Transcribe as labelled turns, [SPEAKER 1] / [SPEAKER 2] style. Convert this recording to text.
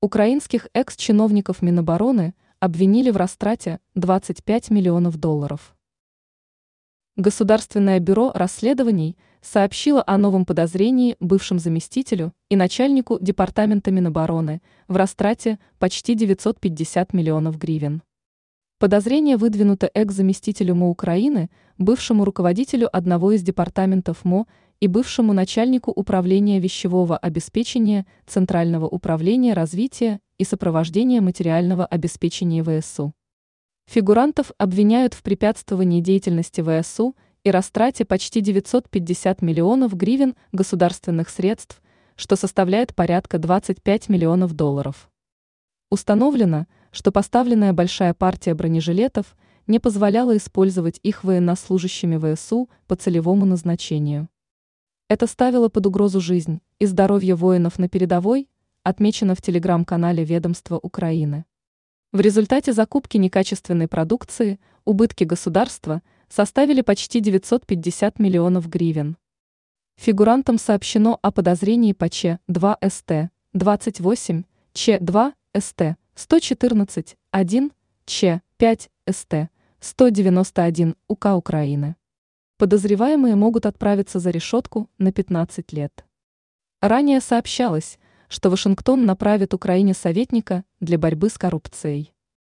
[SPEAKER 1] Украинских экс-чиновников Минобороны обвинили в растрате 25 миллионов долларов. Государственное бюро расследований сообщило о новом подозрении бывшему заместителю и начальнику Департамента Минобороны в растрате почти 950 миллионов гривен. Подозрение выдвинуто экс-заместителю МО Украины, бывшему руководителю одного из департаментов МО и бывшему начальнику управления вещевого обеспечения Центрального управления развития и сопровождения материального обеспечения ВСУ. Фигурантов обвиняют в препятствовании деятельности ВСУ и растрате почти 950 миллионов гривен государственных средств, что составляет порядка 25 миллионов долларов. Установлено, что поставленная большая партия бронежилетов не позволяла использовать их военнослужащими ВСУ по целевому назначению. Это ставило под угрозу жизнь и здоровье воинов на передовой, отмечено в телеграм-канале ведомства Украины. В результате закупки некачественной продукции убытки государства составили почти 950 миллионов гривен. Фигурантам сообщено о подозрении по Ч2СТ 28, Ч2СТ 114, 1, Ч5СТ 191 УК Украины подозреваемые могут отправиться за решетку на 15 лет. Ранее сообщалось, что Вашингтон направит Украине советника для борьбы с коррупцией.